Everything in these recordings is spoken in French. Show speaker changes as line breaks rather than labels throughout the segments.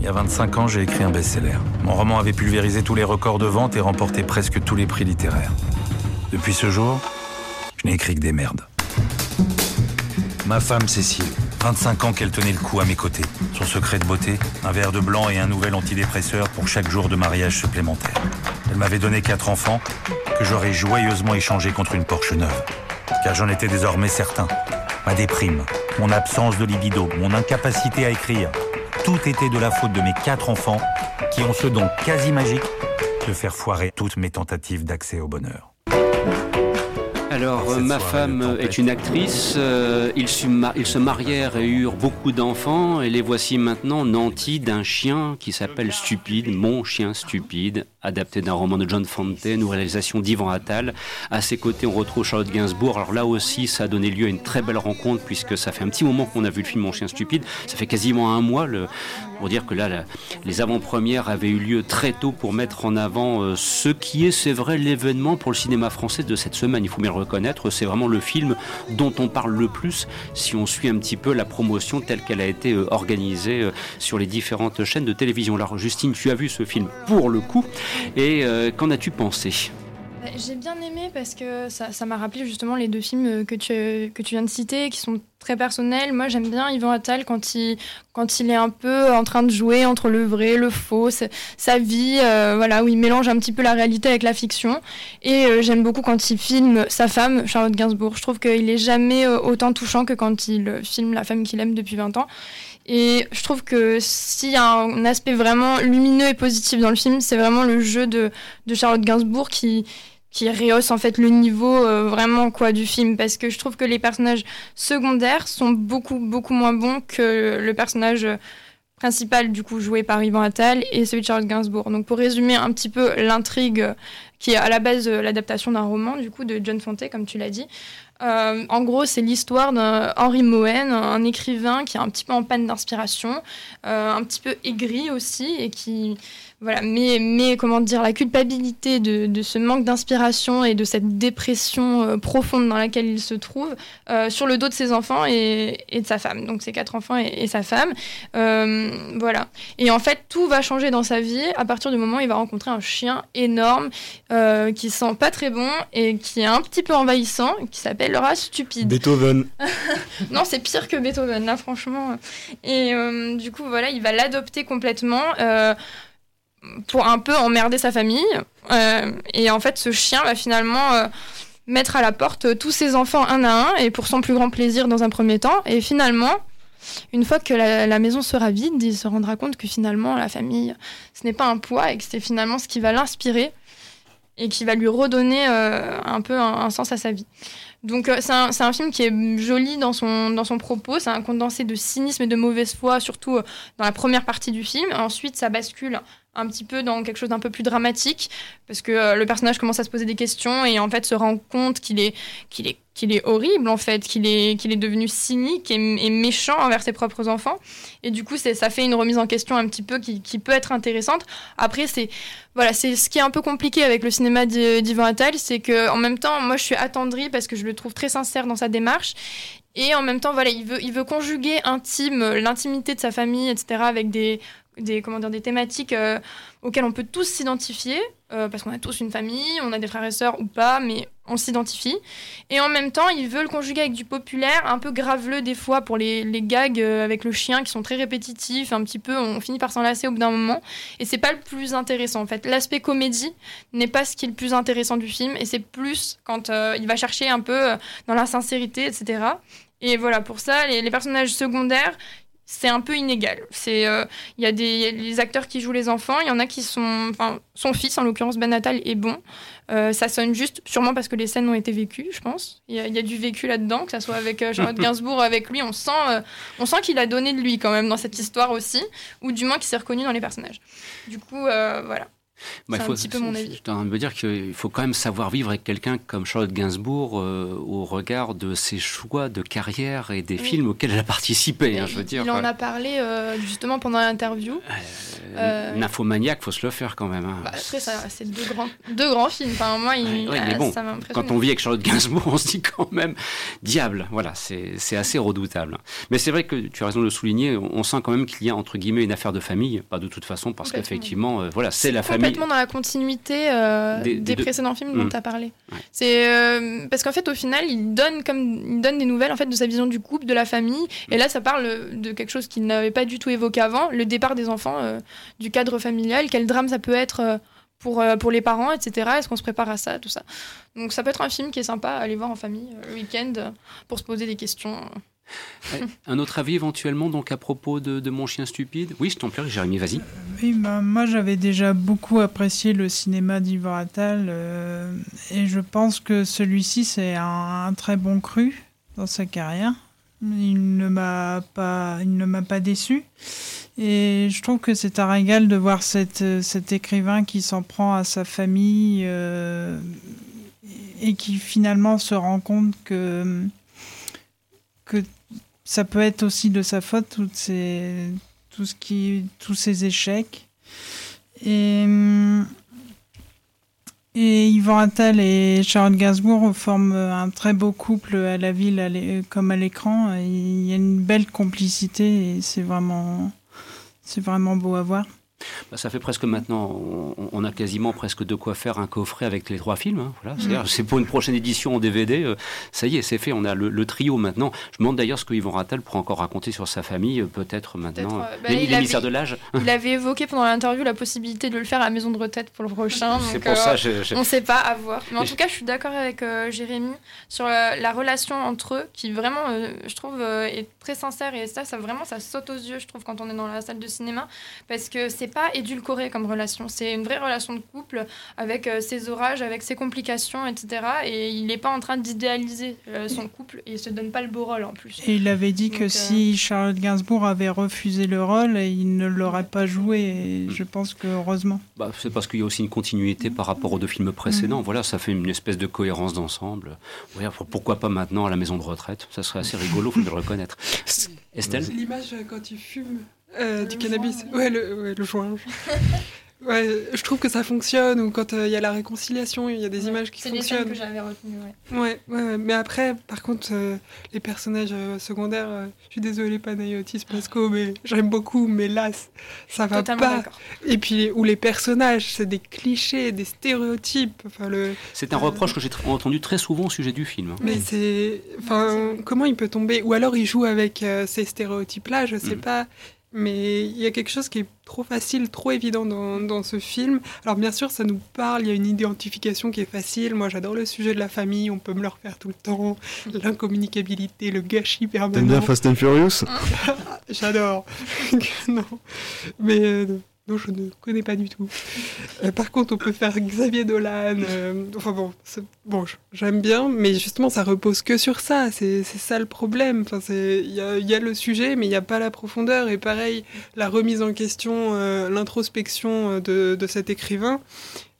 Il y a 25 ans, j'ai écrit un best-seller. Mon roman avait pulvérisé tous les records de vente et remporté presque tous les prix littéraires. Depuis ce jour, je n'ai écrit que des merdes. Ma femme Cécile, 25 ans qu'elle tenait le coup à mes côtés. Son secret de beauté, un verre de blanc et un nouvel antidépresseur pour chaque jour de mariage supplémentaire. Elle m'avait donné quatre enfants que j'aurais joyeusement échangés contre une Porsche neuve. Car j'en étais désormais certain. Ma déprime, mon absence de libido, mon incapacité à écrire, tout était de la faute de mes quatre enfants qui ont ce don quasi magique de faire foirer toutes mes tentatives d'accès au bonheur.
Alors, euh, ma femme est une actrice, euh, ils, se marièrent et eurent beaucoup d'enfants, et les voici maintenant nantis d'un chien qui s'appelle Stupide, Mon chien stupide, adapté d'un roman de John Fontaine ou réalisation d'Ivan Attal. À ses côtés, on retrouve Charlotte Gainsbourg. Alors là aussi, ça a donné lieu à une très belle rencontre, puisque ça fait un petit moment qu'on a vu le film Mon chien stupide, ça fait quasiment un mois, le, pour dire que là, les avant-premières avaient eu lieu très tôt pour mettre en avant euh, ce qui est, c'est vrai, l'événement pour le cinéma français de cette semaine. Il faut bien le reconnaître, c'est vraiment le film dont on parle le plus si on suit un petit peu la promotion telle qu'elle a été euh, organisée euh, sur les différentes chaînes de télévision. Alors, Justine, tu as vu ce film pour le coup, et qu'en as-tu pensé?
Bah, j'ai bien aimé parce que ça m'a rappelé justement les deux films que tu viens de citer, qui sont très personnels. Moi, j'aime bien Yvan Attal quand il, quand il est un peu en train de jouer entre le vrai, le faux, sa vie, euh, voilà, où il mélange un petit peu la réalité avec la fiction. Et euh, j'aime beaucoup quand il filme sa femme, Charlotte Gainsbourg. Je trouve qu'il est jamais euh, autant touchant que quand il filme la femme qu'il aime depuis 20 ans. Et je trouve que s'il y a un aspect vraiment lumineux et positif dans le film, c'est vraiment le jeu de, de Charlotte Gainsbourg qui, qui rehausse en fait le niveau euh, vraiment quoi du film parce que je trouve que les personnages secondaires sont beaucoup beaucoup moins bons que le personnage principal du coup joué par Ivan Attal et celui de Charles Gainsbourg. Donc pour résumer un petit peu l'intrigue qui est à la base l'adaptation d'un roman du coup de John Fonte comme tu l'as dit. Euh, en gros, c'est l'histoire d'Henri Mohen, un écrivain qui est un petit peu en panne d'inspiration, euh, un petit peu aigri aussi et qui voilà, mais, mais comment dire, la culpabilité de, de ce manque d'inspiration et de cette dépression euh, profonde dans laquelle il se trouve euh, sur le dos de ses enfants et, et, de sa femme. Donc ses quatre enfants et, sa femme. Euh, voilà. Et en fait, tout va changer dans sa vie à partir du moment où il va rencontrer un chien énorme qui sent pas très bon et qui est un petit peu envahissant, qui s'appelle Laura Stupide.
Beethoven.
non, c'est pire que Beethoven, là, franchement. Et du coup, voilà, il va l'adopter complètement pour un peu emmerder sa famille. Euh, et en fait, ce chien va finalement euh, mettre à la porte tous ses enfants un à un, et pour son plus grand plaisir dans un premier temps. Et finalement, une fois que la, maison sera vide, il se rendra compte que finalement, la famille, ce n'est pas un poids, et que c'est finalement ce qui va l'inspirer, et qui va lui redonner euh, un peu un, sens à sa vie. Donc c'est un, un, film qui est joli dans son, dans son propos, c'est un condensé de cynisme et de mauvaise foi, surtout dans la première partie du film. Ensuite, ça bascule un petit peu dans quelque chose d'un peu plus dramatique parce que euh, le personnage commence à se poser des questions et en fait se rend compte qu'il est qu'il est qu'il est horrible en fait qu'il est qu'il est devenu cynique et, méchant envers ses propres enfants. Et du coup ça fait une remise en question un petit peu qui, qui peut être intéressante. Après c'est voilà c'est ce qui est un peu compliqué avec le cinéma d'Ivan Attal c'est que en même temps moi je suis attendrie parce que je le trouve très sincère dans sa démarche et en même temps, voilà, il veut, il veut conjuguer intime, l'intimité de sa famille, etc., avec des, des, comment dire, des thématiques euh, auxquelles on peut tous s'identifier, euh, parce qu'on a tous une famille, on a des frères et sœurs ou pas, mais on s'identifie. Et en même temps, ils veulent conjuguer avec du populaire, un peu graveleux des fois pour les, les gags euh, avec le chien qui sont très répétitifs, un petit peu, on finit par s'en lasser au bout d'un moment. Et c'est pas le plus intéressant en fait. L'aspect comédie n'est pas ce qui est le plus intéressant du film, et c'est plus quand il va chercher un peu dans la sincérité, etc. Et voilà, pour ça, les, les personnages secondaires, c'est un peu inégal. C'est euh, il y a des les acteurs qui jouent les enfants, il y en a qui sont enfin son fils en l'occurrence Ben Natal est bon. Euh, ça sonne juste sûrement parce que les scènes ont été vécues, je pense. Il y, a, du vécu là-dedans, que ça soit avec euh, Charlotte Gainsbourg avec lui, on sent on sent qu'il a donné de lui quand même dans cette histoire aussi ou du moins qu'il s'est reconnu dans les personnages. Du coup voilà. Bah, c'est un petit peu mon avis.
Je me dire qu'il faut quand même savoir vivre avec quelqu'un comme Charlotte Gainsbourg euh, au regard de ses choix de carrière et des films auxquels elle a participé. Hein, je veux dire.
Il en a parlé euh, justement pendant l'interview.
Euh, euh Nymphomaniac, faut se le faire quand même. Hein.
Bah, après, c'est deux grands, deux grands films. Enfin, moi, il,
bon, Quand on vit avec Charlotte Gainsbourg, on se dit quand même, diable, voilà, c'est assez redoutable. Mais c'est vrai que tu as raison de le souligner, on sent quand même qu'il y a entre guillemets une affaire de famille, pas de toute façon, parce qu'effectivement, voilà, c'est la famille
complètement dans la continuité euh, des, précédents films dont mm. tu as parlé. C'est euh, parce qu'en fait au final il donne comme il donne des nouvelles en fait de sa vision du couple, de la famille et là ça parle de quelque chose qu'il n'avait pas du tout évoqué avant, le départ des enfants euh, du cadre familial, quel drame ça peut être pour, pour les parents, etc. Est-ce qu'on se prépare à ça, tout ça? Donc ça peut être un film qui est sympa à aller voir en famille le week-end pour se poser des questions.
Un autre avis éventuellement donc à propos de, Mon chien stupide? Oui, je t'en prie, Jérémy, vas-y.
Oui, bah, moi j'avais déjà beaucoup apprécié le cinéma d'Yvon Attal euh, et je pense que celui-ci c'est un, très bon cru dans sa carrière. Il ne m'a pas, il ne m'a pas déçu. Et je trouve que c'est un régal de voir cette, cet écrivain qui s'en prend à sa famille euh, et qui finalement se rend compte que, que ça peut être aussi de sa faute, toutes ces, tout ce qui, tous ces échecs. Et, et Yvan Attal et Charlotte Gainsbourg forment un très beau couple à la ville comme à l'écran. Il y a une belle complicité et c'est vraiment, c'est vraiment beau à voir.
Bah, ça fait presque maintenant, on, a quasiment presque de quoi faire un coffret avec les trois films. Hein, voilà. C'est pour une prochaine édition en DVD. Euh, ça y est, c'est fait. On a le, trio maintenant. Je me demande d'ailleurs ce que Yvon Rattal pourrait encore raconter sur sa famille, euh, peut-être maintenant. Euh, bah, l'émissaire de l'âge.
Il avait évoqué pendant l'interview la possibilité de le faire à la maison de retraite pour le prochain.
c'est pour ça.
On ne sait pas à voir. Mais en tout cas, je suis d'accord avec Jérémy sur la, relation entre eux, qui vraiment, je trouve, est très sincère et ça, ça vraiment, ça saute aux yeux, je trouve, quand on est dans la salle de cinéma, parce que c'est pas édulcoré comme relation. C'est une vraie relation de couple avec euh, ses orages, avec ses complications, etc. Et il n'est pas en train d'idéaliser euh, son couple et il se donne pas le beau rôle en plus.
Et il avait dit que si euh, Charlotte Gainsbourg avait refusé le rôle, il ne l'aurait pas joué. Et je pense que heureusement.
Bah, c'est parce qu'il y a aussi une continuité par rapport aux deux films précédents. Mm. Voilà, ça fait une espèce de cohérence d'ensemble. pourquoi pas maintenant à la maison de retraite? Ça serait assez rigolo, faut le reconnaître. Estelle?
L'image quand tu fumes euh, du cannabis. Ouais, le, ouais, le joint. Ouais, je trouve que ça fonctionne, ou quand euh, il y a la réconciliation, il y a des images qui fonctionnent.
C'est que j'avais retenu,
ouais. Ouais, ouais, mais après, par contre, euh, les personnages secondaires, je suis désolée, Panayotis Pasco, mais j'aime beaucoup, mais là, ça va pas. Et puis, ou les personnages, c'est des clichés, des stéréotypes. Enfin, le,
c'est un reproche que j'ai entendu très souvent au sujet du film.
Mais c'est. Enfin, comment il peut tomber? Ou alors il joue avec ces stéréotypes-là, je sais mm. pas. Mais il y a quelque chose qui est trop facile, trop évident dans, dans, ce film. Alors bien sûr, ça nous parle, il y a une identification qui est facile. Moi, j'adore le sujet de la famille, on peut me le refaire tout le temps. L'incommunicabilité, le gâchis permanent.
T'aimes bien Fast and Furious?
J'adore. non. Mais euh, non, je ne connais pas du tout. Euh, par contre, on peut faire Xavier Dolan. Euh, enfin bon, bon j'aime bien, mais justement, ça repose que sur ça. C'est ça le problème. Enfin, il y a, y a, le sujet, mais il n'y a pas la profondeur. Et pareil, la remise en question, euh, l'introspection de, cet écrivain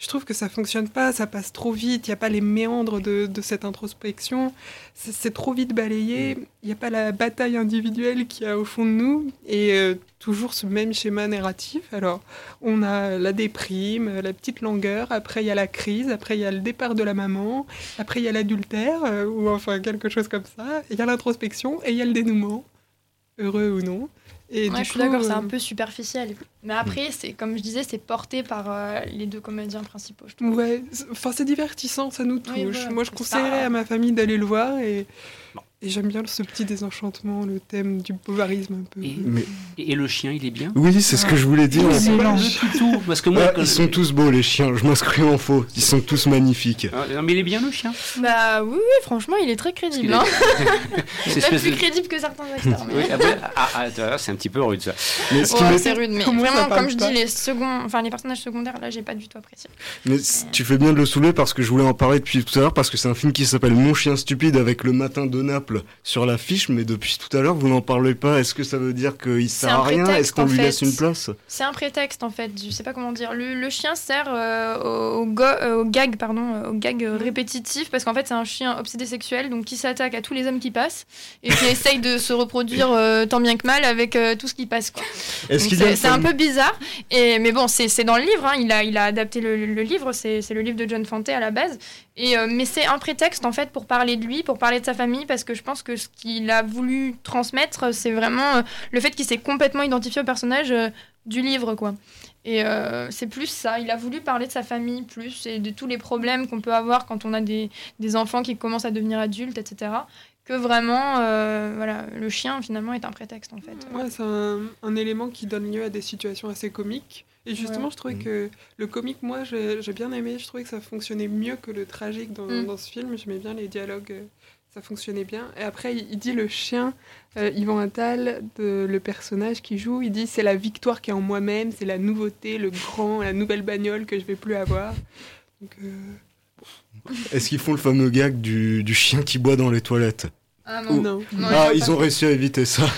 je trouve que ça fonctionne pas, ça passe trop vite, il n'y a pas les méandres de, de cette introspection, c'est trop vite balayé, il n'y a pas la bataille individuelle qu'il y a au fond de nous, et euh, toujours ce même schéma narratif. Alors, on a la déprime, la petite langueur, après il y a la crise, après il y a le départ de la maman, après il y a l'adultère, euh, ou enfin quelque chose comme ça, il y a l'introspection, et il y a le dénouement, heureux ou non.
Et je suis d'accord, c'est un euh, peu superficiel. Mais après, c'est comme je disais, c'est porté par euh, les deux comédiens principaux. Je
Ouais, enfin c'est divertissant, ça nous touche. Moi, je conseillerais à ma famille d'aller le voir et et j'aime bien ce petit désenchantement, le thème du bovarisme un peu.
Et, le chien, il est bien?
Oui, c'est ce que je voulais dire.
tout, parce que moi,
ils sont tous beaux, les chiens. Je m'inscris en faux. Ils sont tous magnifiques.
Ah, non, mais il est bien, le chien?
Bah oui, oui franchement, il est très crédible. Hein. c'est plus crédible que certains acteurs. Mais...
ah, ah, c'est un petit peu rude, ça.
Mais c'est rude, mais vraiment, comme je dis, les, seconds, enfin, les personnages secondaires, là, j'ai pas du tout apprécié.
Mais tu fais bien de le soulever parce que je voulais en parler depuis tout à l'heure, parce que c'est un film qui s'appelle Mon chien stupide avec le matin de Naples couple sur l'affiche, mais depuis tout à l'heure, vous n'en parlez pas. Est-ce que ça veut dire qu'il sert à rien? Est-ce qu'on lui
fait.
laisse une place?
C'est un prétexte en fait, je sais pas comment dire. Le, le chien sert euh, au, go- euh, au gag, pardon, euh, au gag euh, répétitif parce qu'en fait c'est un chien obsédé sexuel donc qui s'attaque à tous les hommes qui passent et qui essaye de se reproduire euh, tant bien que mal avec euh, tout ce qui passe quoi.
Est-ce
Donc
qu'il y a
C'est un peu bizarre et mais bon c'est c'est dans le livre, hein, il a il a adapté le, le livre, c'est c'est le livre de John Fante à la base et euh, mais c'est un prétexte en fait pour parler de lui, pour parler de sa famille parce que je pense que ce qu'il a voulu transmettre c'est vraiment euh, le fait qu'il s'est complètement identifié au personnage euh, du livre, quoi. Et euh, c'est plus ça. Il a voulu parler de sa famille plus et de tous les problèmes qu'on peut avoir quand on a des, des enfants qui commencent à devenir adultes, etc. Que vraiment, euh, voilà, le chien finalement est un prétexte en fait.
Ouais, c'est un, un élément qui donne lieu à des situations assez comiques. Et justement,
Ouais.
je trouvais
Mm.
que le comique, moi, j'ai j'ai bien aimé. Je trouvais que ça fonctionnait mieux que le tragique dans,
Mm.
dans ce film. J'aimais bien les dialogues, ça fonctionnait bien. Et après, il, dit le chien, euh, Yvan Attal, de, le personnage qui joue, il dit c'est la victoire qui est en moi-même, c'est la nouveauté, le grand, la nouvelle bagnole que je vais plus avoir. Donc, euh,
Est-ce qu'ils font le fameux gag du, du chien qui boit dans les toilettes?
Ah
non.
Non,
Ah,
il
ils ont réussi à éviter ça.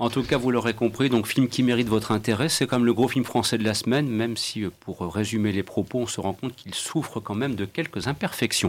En tout cas, vous l'aurez compris, donc film qui mérite votre intérêt, c'est comme le gros film français de la semaine, même si, euh, pour résumer les propos, on se rend compte qu'il souffre quand même de quelques imperfections.